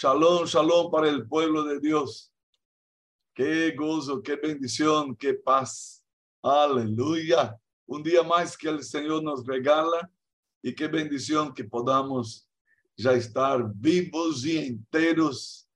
Shalom, shalom para el pueblo de Dios. Qué gozo, qué bendición, qué paz. Aleluya. Un día más que el Señor nos regala y qué bendición que podamos ya estar vivos y enteros.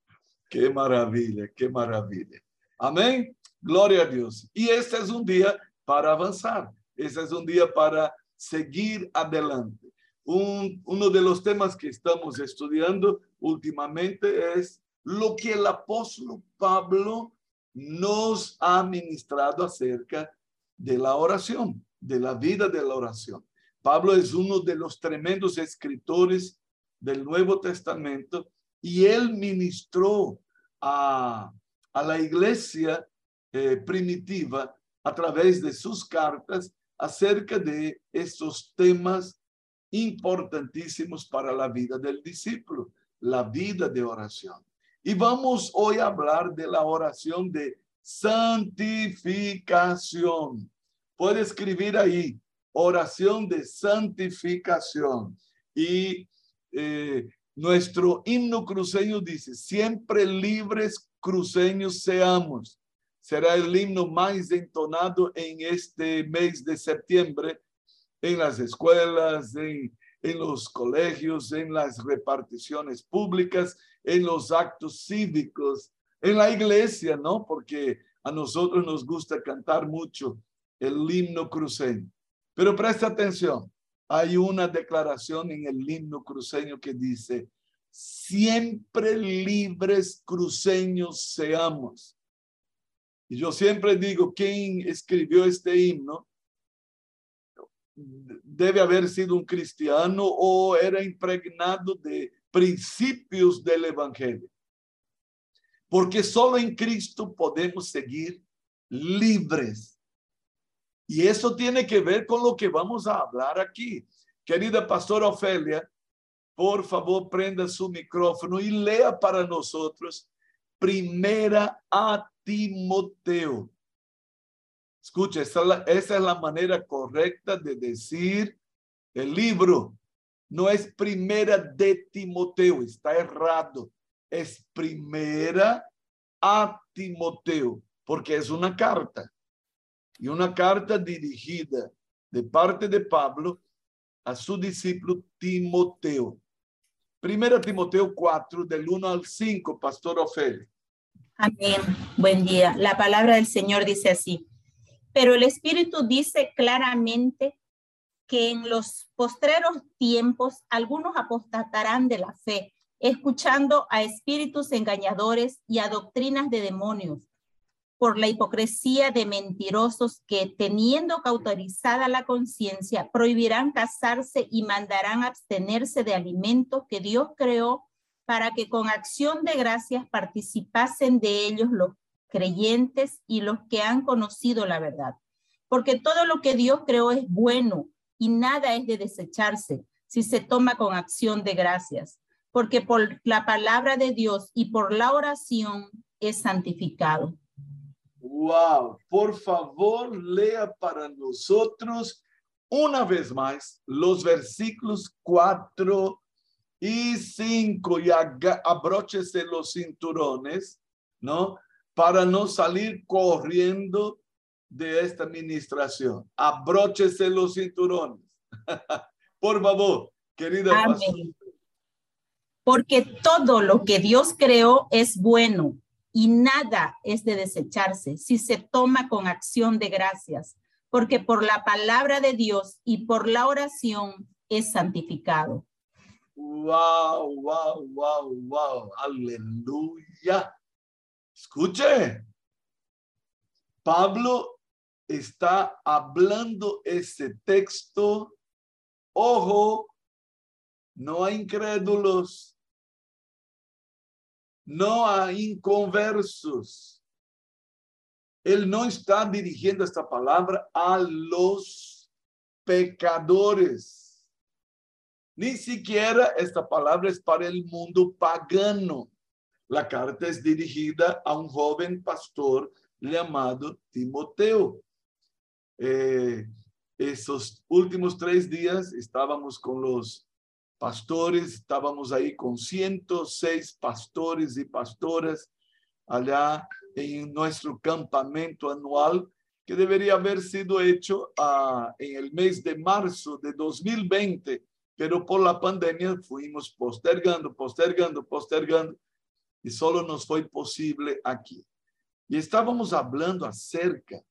Qué maravilla, qué maravilla. Amén. Gloria a Dios. Y este es un día para avanzar. Este es un día para seguir adelante. Un, uno de los temas que estamos estudiando últimamente es lo que el apóstol Pablo nos ha ministrado acerca de la oración, de la vida de la oración. Pablo es uno de los tremendos escritores del Nuevo Testamento y él ministró a, a la iglesia eh, primitiva a través de sus cartas acerca de estos temas importantísimos para la vida del discípulo, la vida de oración. Y vamos hoy a hablar de la oración de santificación. Puede escribir ahí, oración de santificación. Y eh, nuestro himno cruceño dice, siempre libres cruceños seamos será el himno más entonado en este mes de septiembre en las escuelas, en, en los colegios, en las reparticiones públicas, en los actos cívicos, en la iglesia, ¿no? Porque a nosotros nos gusta cantar mucho el himno cruceño. Pero presta atención, hay una declaración en el himno cruceño que dice, siempre libres cruceños seamos y yo siempre digo, ¿quién escribió este himno? Debe haber sido un cristiano o era impregnado de principios del Evangelio. Porque solo en Cristo podemos seguir libres. Y eso tiene que ver con lo que vamos a hablar aquí. Querida pastora Ofelia, por favor, prenda su micrófono y lea para nosotros Primera a Timoteo. Escucha, esa es, la, manera correcta de decir el libro. No es primera de Timoteo, está errado. Es primera a Timoteo, porque es una carta. Y una carta dirigida de parte de Pablo a su discípulo Timoteo. Primera Timoteo 4, del 1 al 5, Pastor Ofelia. Amén. Buen día. La palabra del Señor dice así. Pero el Espíritu dice claramente que en los postreros tiempos algunos apostatarán de la fe, escuchando a espíritus engañadores y a doctrinas de demonios, por la hipocresía de mentirosos que, teniendo cauterizada la conciencia, prohibirán casarse y mandarán abstenerse de alimentos que Dios creó para que con acción de gracias participasen de ellos los creyentes y los que han conocido la verdad. Porque todo lo que Dios creó es bueno y nada es de desecharse si se toma con acción de gracias, porque por la palabra de Dios y por la oración es santificado. Wow, por favor, lea para nosotros una vez más los versículos 4 y cinco, y abróchese los cinturones, ¿no? Para no salir corriendo de esta administración. Abróchese los cinturones. Por favor, querida. Amén. Porque todo lo que Dios creó es bueno y nada es de desecharse si se toma con acción de gracias, porque por la palabra de Dios y por la oración es santificado. Wow, wow, wow, wow. Aleluya. Escuche. Pablo está hablando ese texto. Ojo, no hay incrédulos. No hay inconversos. Él no está dirigiendo esta palabra a los pecadores ni siquiera esta palabra es para el mundo pagano. La carta es dirigida a un joven pastor llamado Timoteo. Eh, esos últimos tres días estábamos con los pastores, estábamos ahí con 106 pastores y pastoras allá en nuestro campamento anual que debería haber sido hecho uh, en el mes de marzo de 2020, pero por la pandemia fuimos postergando, postergando, postergando y solo nos fue posible aquí. Y estábamos hablando acerca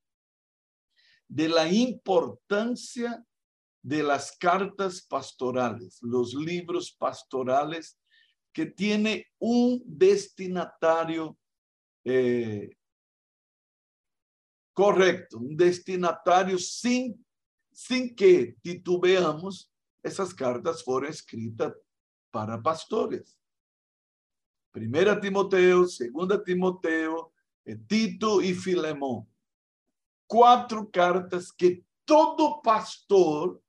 de la importancia de las cartas pastorales, los libros pastorales que tiene un destinatario eh, correcto, un destinatario sin, sin que titubeamos, esas cartas fueron escritas para pastores. Primera Timoteo, segunda Timoteo, eh, Tito y Filemón. Cuatro cartas que todo pastor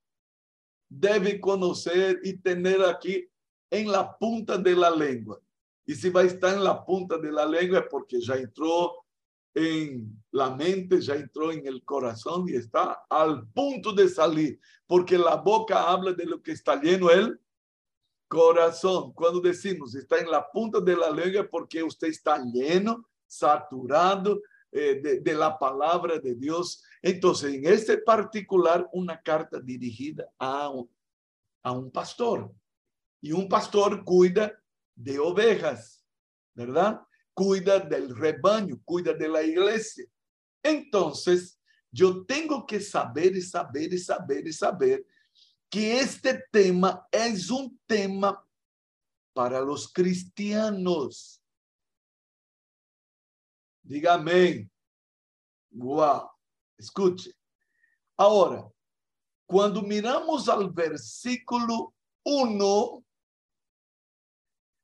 debe conocer y tener aquí en la punta de la lengua. Y si va a estar en la punta de la lengua es porque ya entró en la mente, ya entró en el corazón y está al punto de salir, porque la boca habla de lo que está lleno el corazón. Cuando decimos está en la punta de la lengua, porque usted está lleno, saturado eh, de, de, la palabra de Dios. Entonces, en este particular, una carta dirigida a un, a un pastor. Y un pastor cuida de ovejas, ¿verdad? Cuida del rebaño, cuida de la iglesia. Entonces, yo tengo que saber y saber y saber y saber que este tema es un tema para los cristianos. Dígame. Wow. Escuche. Ahora, cuando miramos al versículo 1,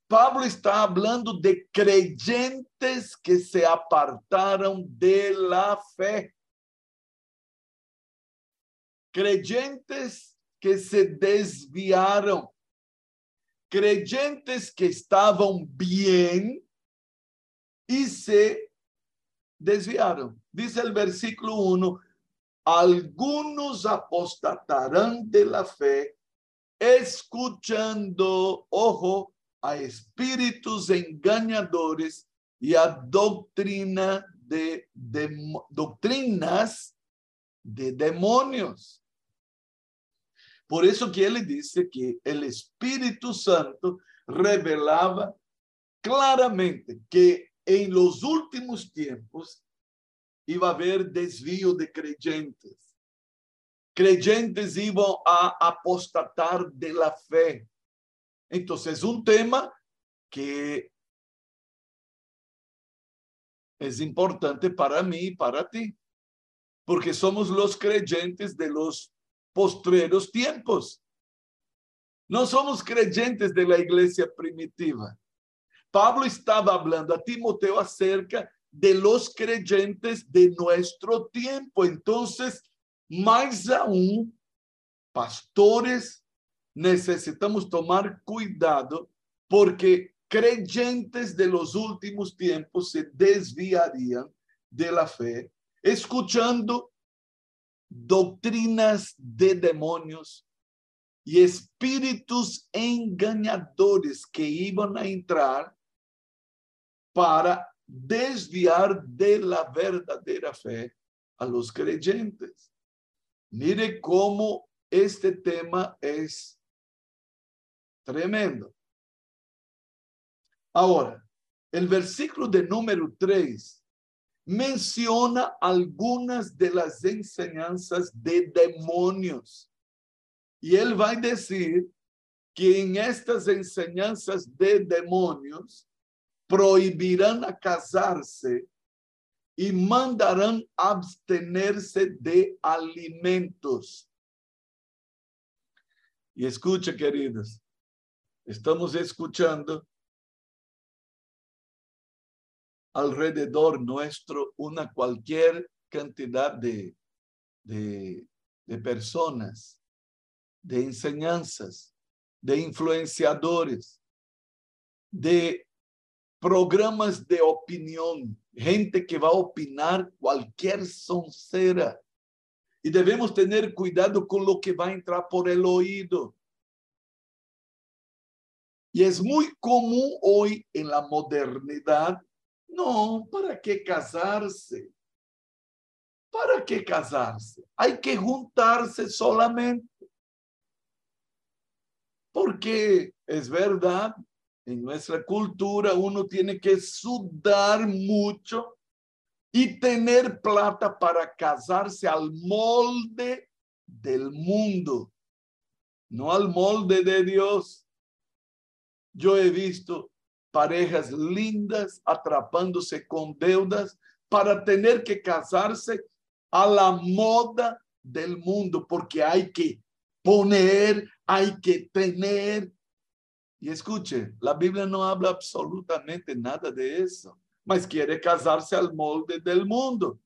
Pablo está hablando de creyentes que se apartaron de la fe. Creyentes que se desviaron, creyentes que estavam bien y se desviaron. Dice el versículo 1, algunos apostatarán de la fe, escuchando, ojo, a espíritus engañadores y a doctrina de, de doctrinas de demonios. Por eso que ele disse que o Espírito Santo revelava claramente que em los últimos tempos iba a haver desvio de creyentes. Creyentes iban a apostatar de la fe. Entonces, es un tema que es importante para mí y para ti, porque somos los creyentes de los postreros tiempos. No somos creyentes de la iglesia primitiva. Pablo estaba hablando a Timoteo acerca de los creyentes de nuestro tiempo. Entonces, más aún, pastores, necesitamos tomar cuidado porque creyentes de los últimos tiempos se desviarían de la fe, escuchando doctrinas de demonios y espíritus engañadores que iban a entrar para desviar de la verdadera fe a los creyentes. Mire cómo este tema es tremendo. Ahora, el versículo de número 3 menciona algunas de las enseñanzas de demonios. Y él va a decir que en estas enseñanzas de demonios prohibirán a casarse y mandarán abstenerse de alimentos. Y escucha, queridos, estamos escuchando alrededor nuestro una cualquier cantidad de, de, personas, de enseñanzas, de influenciadores, de programas de opinión, gente que va a opinar cualquier soncera. Y debemos tener cuidado con lo que va a entrar por el oído. Y es muy común hoy en la modernidad, no, ¿para qué casarse? ¿Para qué casarse? Hay que juntarse solamente. Porque es verdad, en nuestra cultura uno tiene que sudar mucho y tener plata para casarse al molde del mundo, no al molde de Dios. Yo he visto parejas lindas atrapándose con deudas para tener que casarse a la moda del mundo, porque hay que poner, hay que tener. Y escuche, la Biblia no habla absolutamente nada de eso, mas quiere casarse al molde del mundo.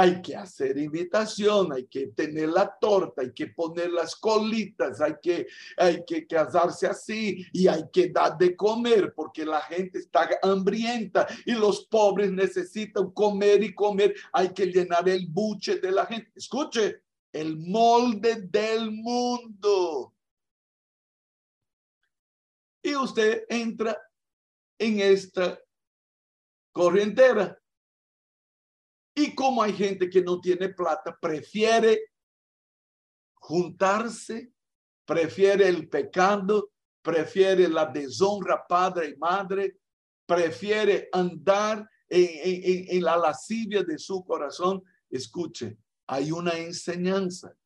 Hay que hacer invitación, hay que tener la torta, hay que poner las colitas, hay que, hay que casarse así y hay que dar de comer porque la gente está hambrienta y los pobres necesitan comer y comer. Hay que llenar el buche de la gente. Escuche, el molde del mundo. Y usted entra en esta corrientera y como hay gente que no tiene plata, prefiere juntarse, prefiere el pecado, prefiere la deshonra padre y madre, prefiere andar en, la lascivia de su corazón. Escuche, hay una enseñanza.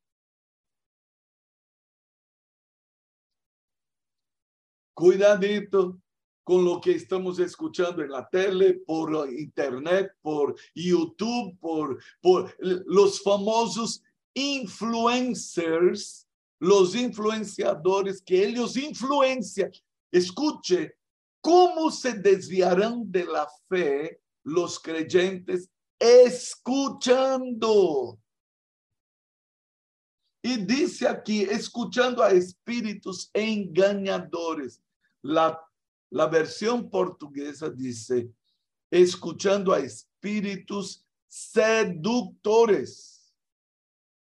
Cuidadito con lo que estamos escuchando en la tele, por internet, por YouTube, por, por los famosos influencers, los influenciadores que ellos influencian. Escuche, ¿cómo se desviarán de la fe los creyentes escuchando? Y dice aquí, escuchando a espíritus engañadores. La la versión portuguesa dice, escuchando a espíritus seductores,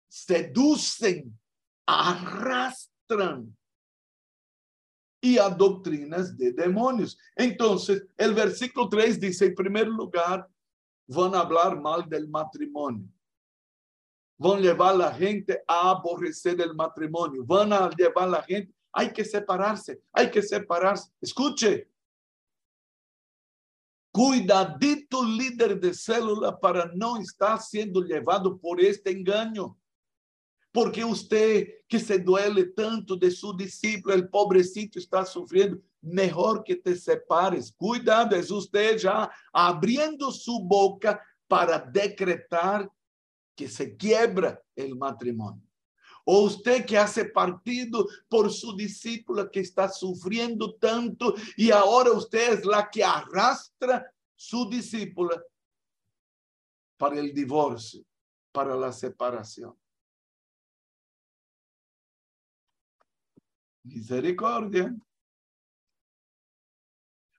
seducen, arrastran y a doctrinas de demonios. Entonces, el versículo 3 dice, en primer lugar, van a hablar mal del matrimonio. Van a llevar la gente a aborrecer el matrimonio. Van a llevar la gente hay que separarse, hay que separarse. Escuche, cuidadito líder de célula para no estar siendo llevado por este engaño. Porque usted que se duele tanto de su discípulo, el pobrecito está sufriendo, mejor que te separes. Cuidado, es usted ya abriendo su boca para decretar que se quiebra el matrimonio. O usted que hace partido por su discípula que está sufriendo tanto y ahora usted es la que arrastra su discípula para el divorcio, para la separación. Misericordia.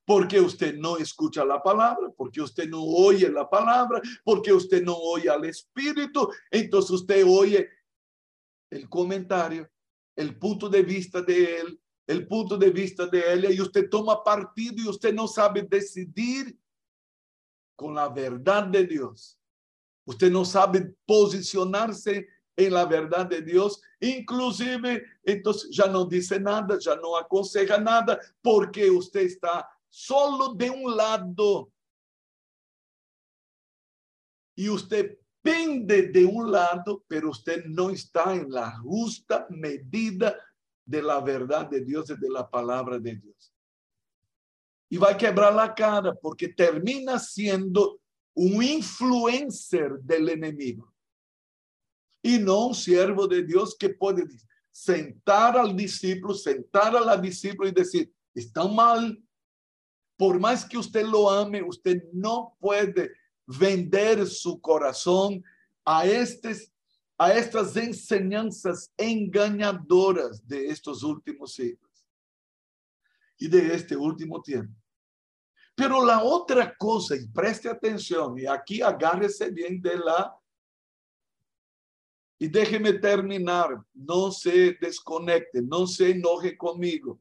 Porque usted no escucha la palabra, porque usted no oye la palabra, porque usted no oye al Espíritu, entonces usted oye el comentario, el punto de vista de él, el punto de vista de ella, y usted toma partido y usted no sabe decidir con la verdad de Dios. Usted no sabe posicionarse en la verdad de Dios, inclusive entonces ya no dice nada, ya no aconseja nada, porque usted está solo de un lado. Y usted pende de un lado, pero usted no está en la justa medida de la verdad de Dios y de la palabra de Dios. Y va a quebrar la cara porque termina siendo un influencer del enemigo y no un siervo de Dios que puede sentar al discípulo, sentar a la discípula y decir, está mal. Por más que usted lo ame, usted no puede vender su corazón a, estes, a estas enseñanzas engañadoras de estos últimos siglos y de este último tiempo. Pero la otra cosa, y preste atención, y aquí agárrese bien de la... Y déjeme terminar, no se desconecte, no se enoje conmigo.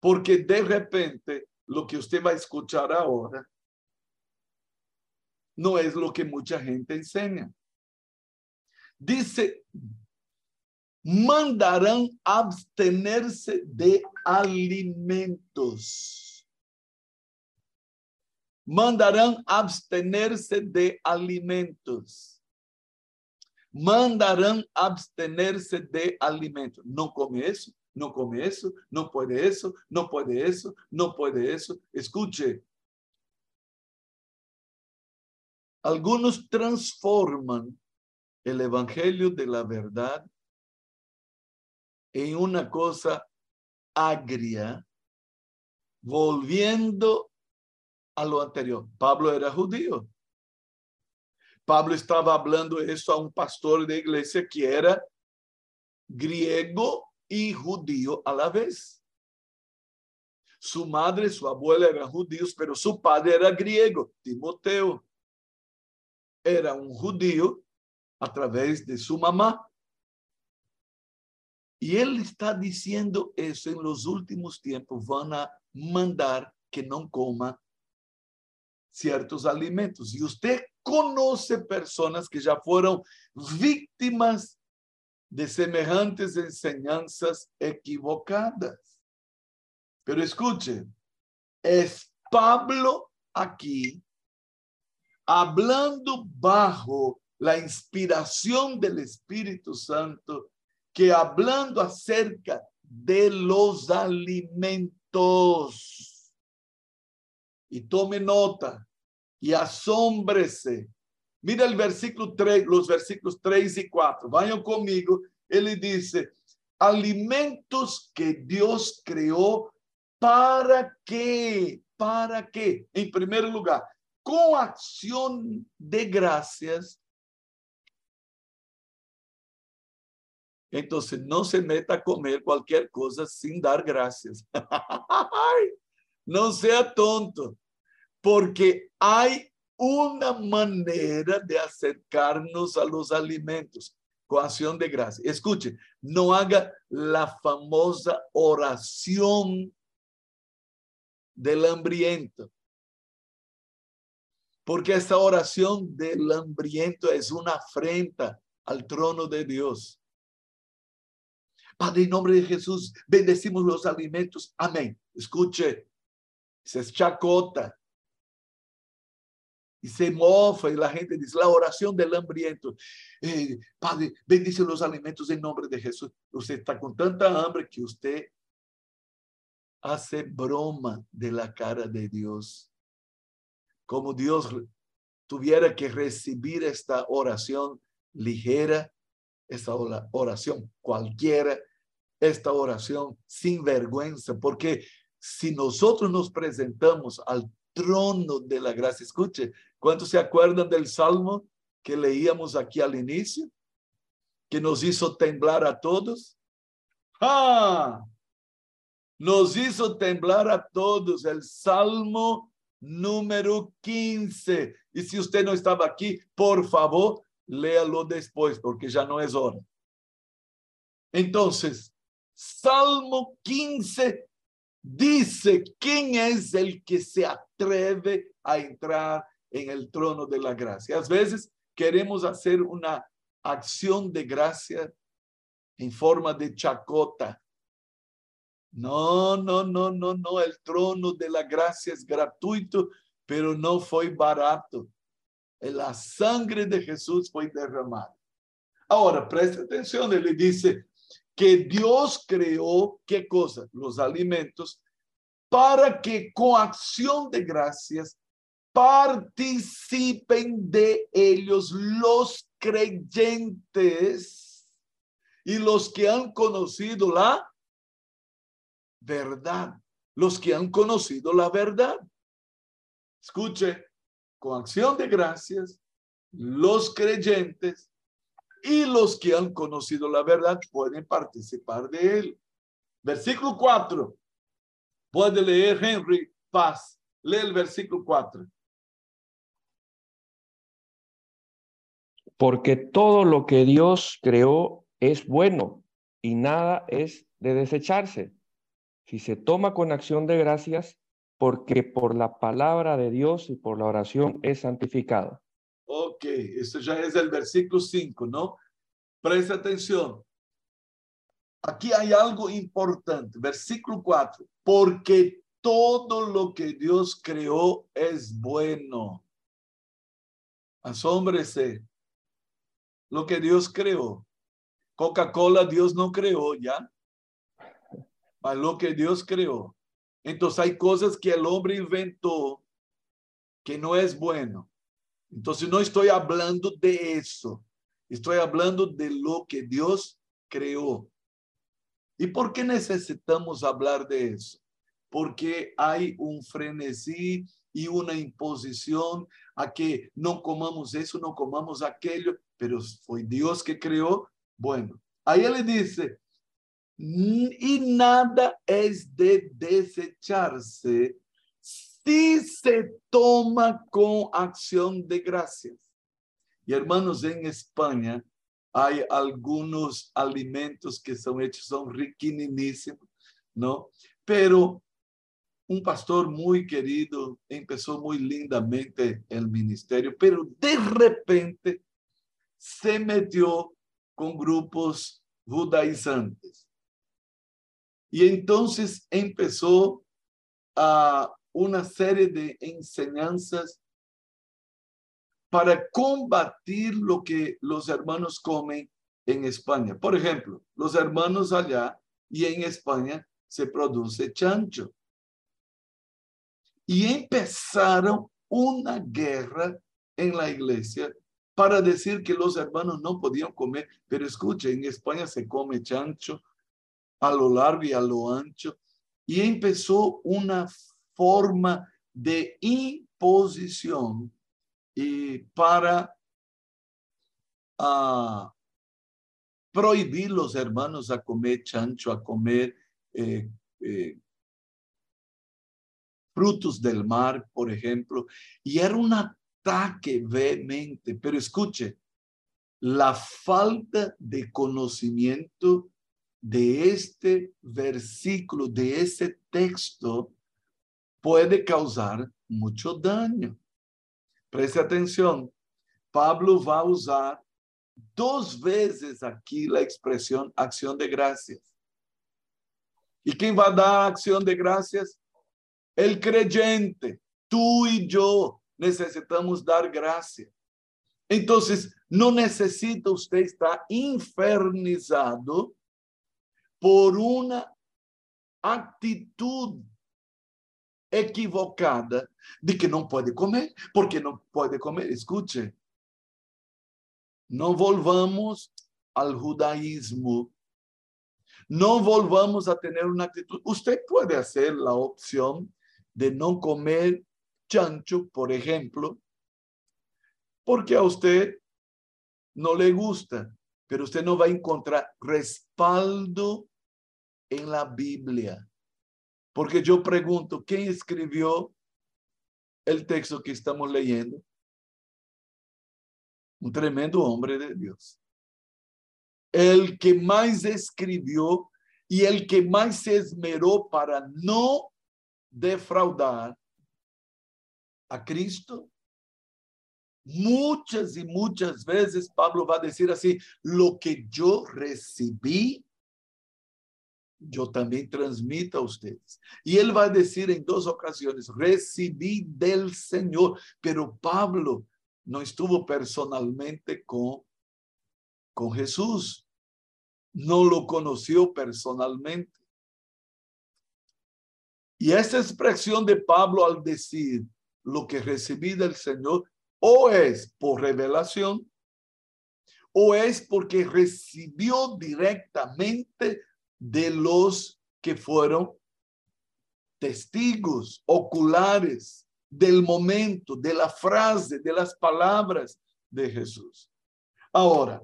Porque de repente lo que usted va a escuchar ahora no es lo que mucha gente enseña. Dice, mandarán abstenerse de alimentos. Mandarán abstenerse de alimentos. Mandarán abstenerse de alimentos. No come eso, no come eso, no puede eso, no puede eso, no puede eso. Escuche. Algunos transforman el evangelio de la verdad en una cosa agria, volviendo a lo anterior. Pablo era judío. Pablo estaba hablando eso a un pastor de iglesia que era griego y judío a la vez. Su madre, su abuela eran judíos, pero su padre era griego, Timoteo. Era un judío a través de su mamá. Y él está diciendo eso en los últimos tiempos, van a mandar que no coma ciertos alimentos. Y usted conoce personas que ya fueron víctimas de semejantes enseñanzas equivocadas. Pero escuche, es Pablo aquí hablando bajo la inspiración del Espíritu Santo que hablando acerca de los alimentos. Y tome nota y asómbrese. Mira el versículo 3, los versículos 3 y 4. Vayan conmigo. Él dice, alimentos que Dios creó para qué, para qué. En primer lugar, con acción de gracias Entonces, no se meta a comer cualquier cosa sin dar gracias. no sea tonto, porque hay una manera de acercarnos a los alimentos con acción de gracia. Escuche, no haga la famosa oración del hambriento. Porque esa oración del hambriento es una afrenta al trono de Dios. Padre, en nombre de Jesús, bendecimos los alimentos. Amén. Escuche, se chacota. Y se mofa y la gente dice, la oración del hambriento. Eh, padre, bendice los alimentos en nombre de Jesús. Usted está con tanta hambre que usted hace broma de la cara de Dios. Como Dios tuviera que recibir esta oración ligera, esta oración cualquiera, esta oración sin vergüenza, porque si nosotros nos presentamos al trono de la gracia, escuche, ¿cuántos se acuerdan del salmo que leíamos aquí al inicio? Que nos hizo temblar a todos. ¡Ah! Nos hizo temblar a todos el salmo número 15. Y si usted no estaba aquí, por favor, léalo después, porque ya no es hora. Entonces, Salmo 15 dice, ¿quién es el que se atreve a entrar en el trono de la gracia? A veces queremos hacer una acción de gracia en forma de chacota. No, no, no, no, no. El trono de la gracia es gratuito, pero no fue barato. La sangre de Jesús fue derramada. Ahora, preste atención, él dice, que Dios creó, ¿qué cosa? Los alimentos, para que con acción de gracias participen de ellos los creyentes y los que han conocido la verdad, los que han conocido la verdad. Escuche, con acción de gracias, los creyentes y los que han conocido la verdad pueden participar de él. Versículo 4. Puede leer Henry Paz. Lee el versículo 4. Porque todo lo que Dios creó es bueno y nada es de desecharse, si se toma con acción de gracias, porque por la palabra de Dios y por la oración es santificado. Ok, esto ya es el versículo 5, ¿no? Presta atención. Aquí hay algo importante. Versículo 4. Porque todo lo que Dios creó es bueno. Asómbrese. Lo que Dios creó. Coca-Cola Dios no creó ya. A lo que Dios creó. Entonces hay cosas que el hombre inventó que no es bueno. Entonces no estoy hablando de eso. Estoy hablando de lo que Dios creó. ¿Y por qué necesitamos hablar de eso? Porque hay un frenesí y una imposición a que no comamos eso, no comamos aquello, pero fue Dios que creó. Bueno, ahí él dice, y nada es de desecharse si se toma con acción de gracias. Y hermanos, en España hay algunos alimentos que son hechos, son riquinísimos, ¿no? Pero un pastor muy querido empezó muy lindamente el ministerio, pero de repente se metió con grupos judaizantes. Y entonces empezó a una serie de enseñanzas para combatir lo que los hermanos comen en España. Por ejemplo, los hermanos allá y en España se produce chancho. Y empezaron una guerra en la iglesia para decir que los hermanos no podían comer. Pero escuche, en España se come chancho a lo largo y a lo ancho. Y empezó una forma de imposición y para uh, prohibir los hermanos a comer chancho, a comer eh, eh, frutos del mar, por ejemplo. Y era un ataque vehemente, pero escuche, la falta de conocimiento de este versículo, de ese texto, puede causar mucho daño. Preste atención, Pablo va a usar dos veces aquí la expresión acción de gracias. ¿Y quién va a dar acción de gracias? El creyente. Tú y yo necesitamos dar gracias. Entonces, no necesita usted estar infernizado por una actitud equivocada de que não pode comer, porque não pode comer. Escute, não volvamos ao judaísmo. Não volvamos a ter uma atitude. Você pode fazer a opção de não comer chancho, por exemplo, porque a você não lhe gusta, pero você não vai encontrar respaldo em la Bíblia. Porque yo pregunto, ¿quién escribió el texto que estamos leyendo? Un tremendo hombre de Dios. El que más escribió y el que más se esmeró para no defraudar a Cristo. Muchas y muchas veces Pablo va a decir así, lo que yo recibí yo también transmito a ustedes. Y él va a decir en dos ocasiones, recibí del Señor, pero Pablo no estuvo personalmente con, con Jesús, no lo conoció personalmente. Y esa expresión de Pablo al decir lo que recibí del Señor, o es por revelación, o es porque recibió directamente de los que fueron testigos oculares del momento, de la frase, de las palabras de Jesús. Ahora,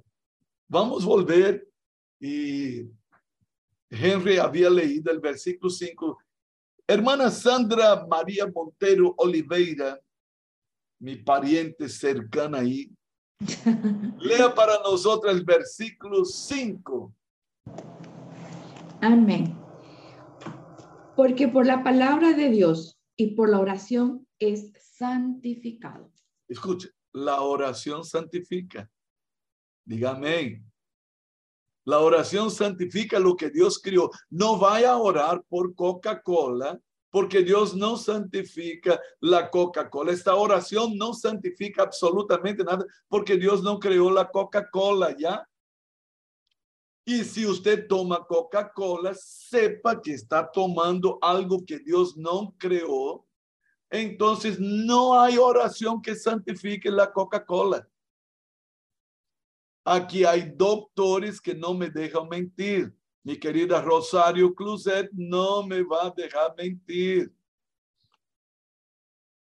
vamos a volver y Henry había leído el versículo 5. Hermana Sandra María Montero Oliveira, mi pariente cercana ahí, lea para nosotros el versículo 5. Amén. Porque por la palabra de Dios y por la oración es santificado. Escuche, la oración santifica. Dígame. La oración santifica lo que Dios crió. No vaya a orar por Coca-Cola, porque Dios no santifica la Coca-Cola. Esta oración no santifica absolutamente nada, porque Dios no creó la Coca-Cola, ¿ya? Y si usted toma Coca-Cola, sepa que está tomando algo que Dios no creó. Entonces no hay oración que santifique la Coca-Cola. Aquí hay doctores que no me dejan mentir. Mi querida Rosario Cluzet no me va a dejar mentir.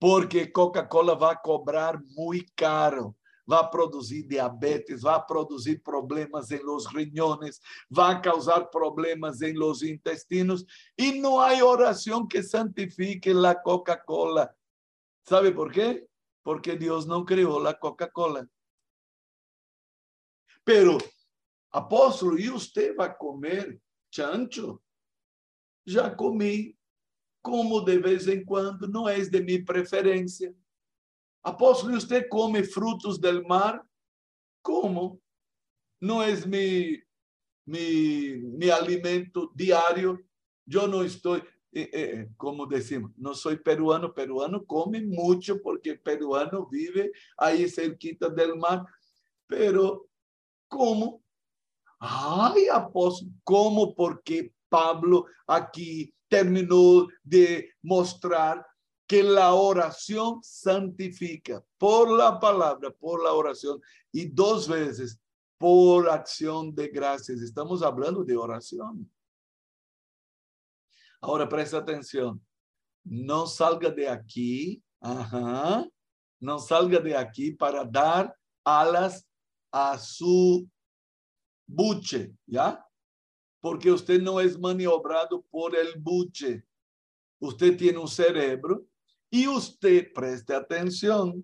Porque Coca-Cola va a cobrar muy caro. Va a producir diabetes, va a producir problemas en los riñones, va a causar problemas en los intestinos y no hay oración que santifique la Coca-Cola. ¿Sabe por qué? Porque Dios no creó la Coca-Cola. Pero, apóstolo, ¿y usted va a comer chancho? Ya comí, como de vez en cuando, no es de mi preferencia. Apóstolo, ¿y usted come frutos del mar? ¿Cómo? No es mi, mi, mi alimento diario. Yo no estoy, eh, eh, como decimos, no soy peruano. Peruano come mucho porque peruano vive ahí cerquita del mar. Pero ¿Cómo? Ay, apóstol, ¿cómo? Porque Pablo aquí terminó de mostrar que la oración santifica por la palabra, por la oración y dos veces por acción de gracias. Estamos hablando de oración. Ahora presta atención. No salga de aquí, no salga de aquí para dar alas a su buche, ¿ya? Porque usted no es maniobrado por el buche. Usted tiene un cerebro y usted, preste atención,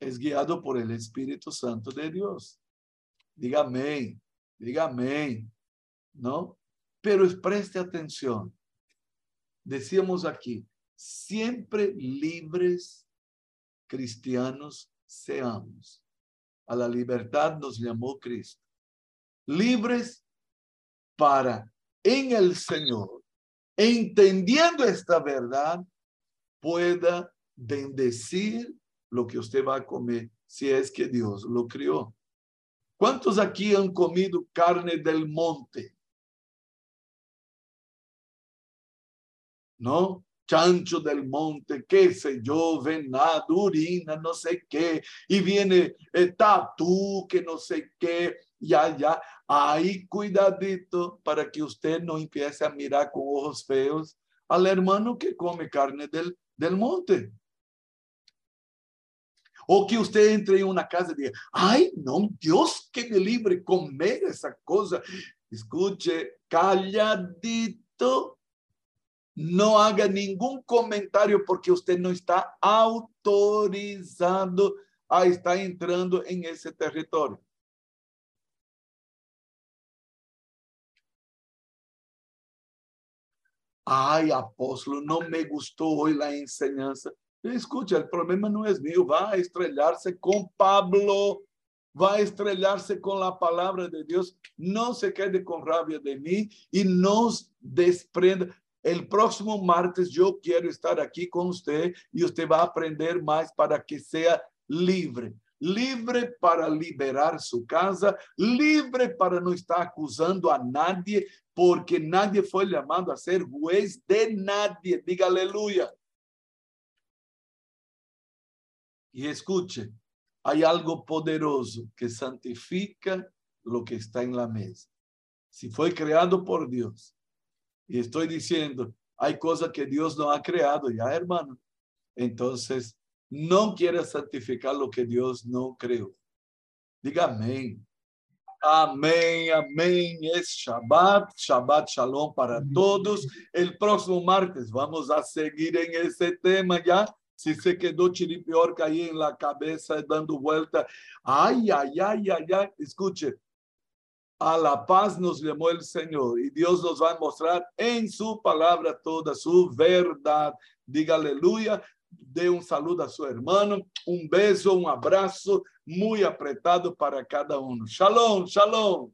es guiado por el Espíritu Santo de Dios. Dígame, dígame, ¿no? Pero preste atención. Decíamos aquí, siempre libres cristianos seamos. A la libertad nos llamó Cristo. Libres para en el Señor, entendiendo esta verdad, pueda bendecir lo que usted va a comer si es que Dios lo crió. ¿Cuántos aquí han comido carne del monte? ¿No? chancho del monte, qué sé yo, venado, urina, no sé qué, y viene tatú, que no sé qué, ya, ya. Ahí cuidadito para que usted no empiece a mirar con ojos feos al hermano que come carne del, del monte. O que usted entre en una casa y diga, ay, no, Dios que me libre comer esa cosa. Escuche, calladito no haga ningún comentario porque usted no está autorizado a estar entrando en ese territorio. Ay, apóstolo, no me gustó hoy la enseñanza. Escucha, el problema no es mío, va a estrellarse con Pablo, va a estrellarse con la palabra de Dios. No se quede con rabia de mí y nos desprenda. El próximo martes yo quiero estar aquí con usted y usted va a aprender más para que sea libre. Libre para liberar su casa, libre para no estar acusando a nadie, porque nadie fue llamado a ser juez de nadie. Diga aleluya. Y escuche, hay algo poderoso que santifica lo que está en la mesa. Si fue creado por Dios, y estoy diciendo, hay cosas que Dios no ha creado ya, hermano. Entonces, no quiere santificar lo que Dios no creó. Diga amén. Amén, amén. Es Shabbat, Shabbat Shalom para todos. El próximo martes vamos a seguir en ese tema ya. Si se quedó chiripiorca ahí en la cabeza dando vuelta. Ay, ay, ay, ay, ay. Escuche, A la paz nos llamó el Señor y Dios nos va a mostrar en su palabra toda su verdad. Diga aleluya. Dê um saludo a seu irmão, um beijo, um abraço muito apretado para cada um. Shalom, shalom.